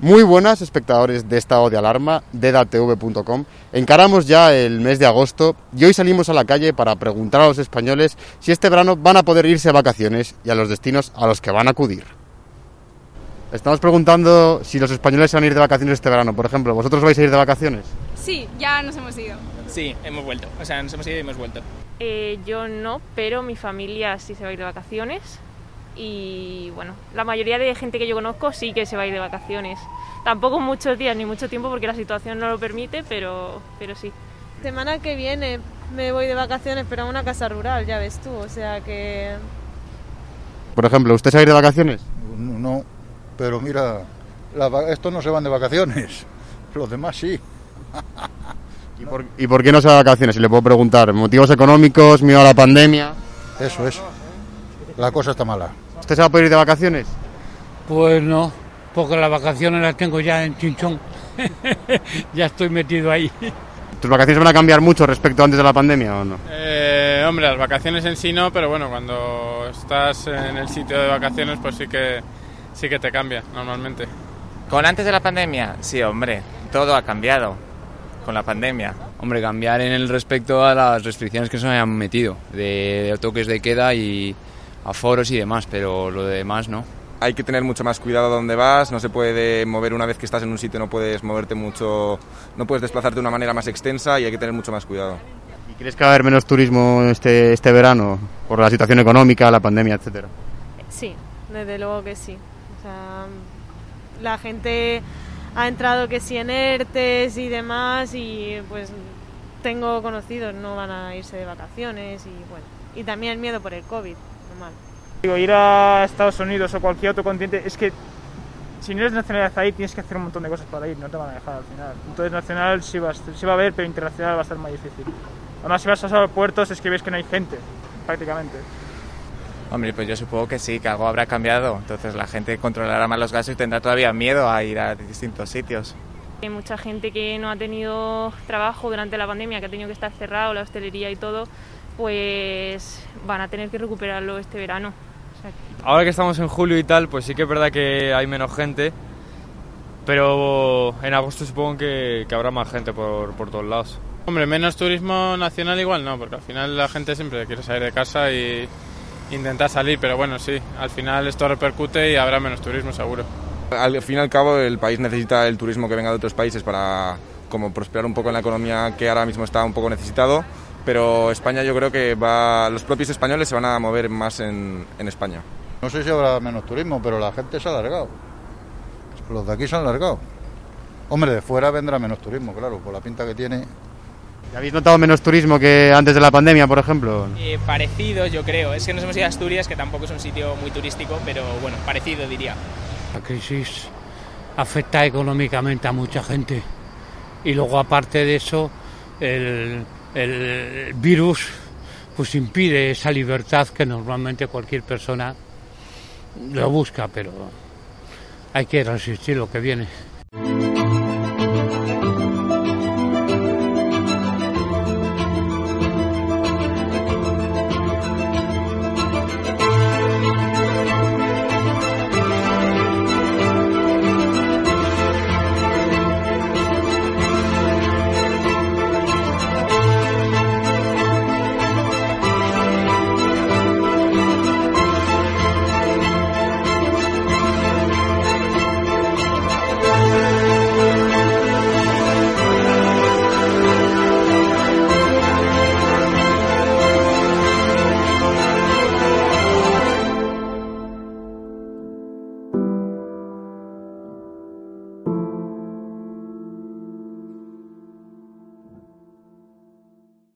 Muy buenas espectadores de estado de alarma de edatv.com. Encaramos ya el mes de agosto y hoy salimos a la calle para preguntar a los españoles si este verano van a poder irse a vacaciones y a los destinos a los que van a acudir. Estamos preguntando si los españoles se van a ir de vacaciones este verano. Por ejemplo, ¿vosotros vais a ir de vacaciones? Sí, ya nos hemos ido. Sí, hemos vuelto. O sea, nos hemos ido y hemos vuelto. Eh, yo no, pero mi familia sí se va a ir de vacaciones y bueno, la mayoría de gente que yo conozco sí que se va a ir de vacaciones. Tampoco muchos días ni mucho tiempo porque la situación no lo permite, pero, pero sí. Semana que viene me voy de vacaciones, pero a una casa rural, ya ves tú, o sea que... Por ejemplo, ¿usted se va a ir de vacaciones? No, pero mira, la- estos no se van de vacaciones, los demás sí. ¿Y por, y por qué no se va de vacaciones? Si le puedo preguntar. ¿Motivos económicos? ¿Miedo a la pandemia? Eso es. La cosa está mala. ¿Usted se va a poder ir de vacaciones? Pues no, porque las vacaciones las tengo ya en Chinchón. ya estoy metido ahí. ¿Tus vacaciones van a cambiar mucho respecto a antes de la pandemia o no? Eh, hombre, las vacaciones en sí no, pero bueno, cuando estás en el sitio de vacaciones, pues sí que, sí que te cambia normalmente. ¿Con antes de la pandemia? Sí, hombre, todo ha cambiado con la pandemia. Hombre, cambiar en el respecto a las restricciones que se hayan metido, de, de toques de queda y aforos y demás, pero lo demás no. Hay que tener mucho más cuidado donde vas, no se puede mover una vez que estás en un sitio, no puedes moverte mucho, no puedes desplazarte de una manera más extensa y hay que tener mucho más cuidado. ¿Y crees que va a haber menos turismo este, este verano por la situación económica, la pandemia, etcétera? Sí, desde luego que sí. O sea, la gente ha entrado que sí en ERTES y demás y pues tengo conocidos, no van a irse de vacaciones y bueno. Y también el miedo por el COVID, normal. Digo, ir a Estados Unidos o cualquier otro continente, es que si no eres nacionalidad ahí tienes que hacer un montón de cosas para ir, no te van a dejar al final. Entonces nacional sí va, a- sí va a haber, pero internacional va a estar más difícil. Además si vas a los aeropuertos es que ves que no hay gente, prácticamente. Hombre, pues yo supongo que sí, que algo habrá cambiado. Entonces la gente controlará más los gastos y tendrá todavía miedo a ir a distintos sitios. Hay mucha gente que no ha tenido trabajo durante la pandemia, que ha tenido que estar cerrado, la hostelería y todo, pues van a tener que recuperarlo este verano. O sea, Ahora que estamos en julio y tal, pues sí que es verdad que hay menos gente, pero en agosto supongo que, que habrá más gente por, por todos lados. Hombre, menos turismo nacional igual no, porque al final la gente siempre quiere salir de casa y intentar salir, pero bueno, sí, al final esto repercute y habrá menos turismo seguro. Al fin y al cabo el país necesita el turismo que venga de otros países para como prosperar un poco en la economía que ahora mismo está un poco necesitado, pero España yo creo que va, los propios españoles se van a mover más en, en España. No sé si habrá menos turismo, pero la gente se ha alargado. Los de aquí se han alargado. Hombre, de fuera vendrá menos turismo, claro, por la pinta que tiene. ¿Habéis notado menos turismo que antes de la pandemia, por ejemplo? Eh, parecido, yo creo. Es que nos hemos ido a Asturias, que tampoco es un sitio muy turístico, pero bueno, parecido diría. La crisis afecta económicamente a mucha gente. Y luego, aparte de eso, el, el virus pues impide esa libertad que normalmente cualquier persona lo busca, pero hay que resistir lo que viene.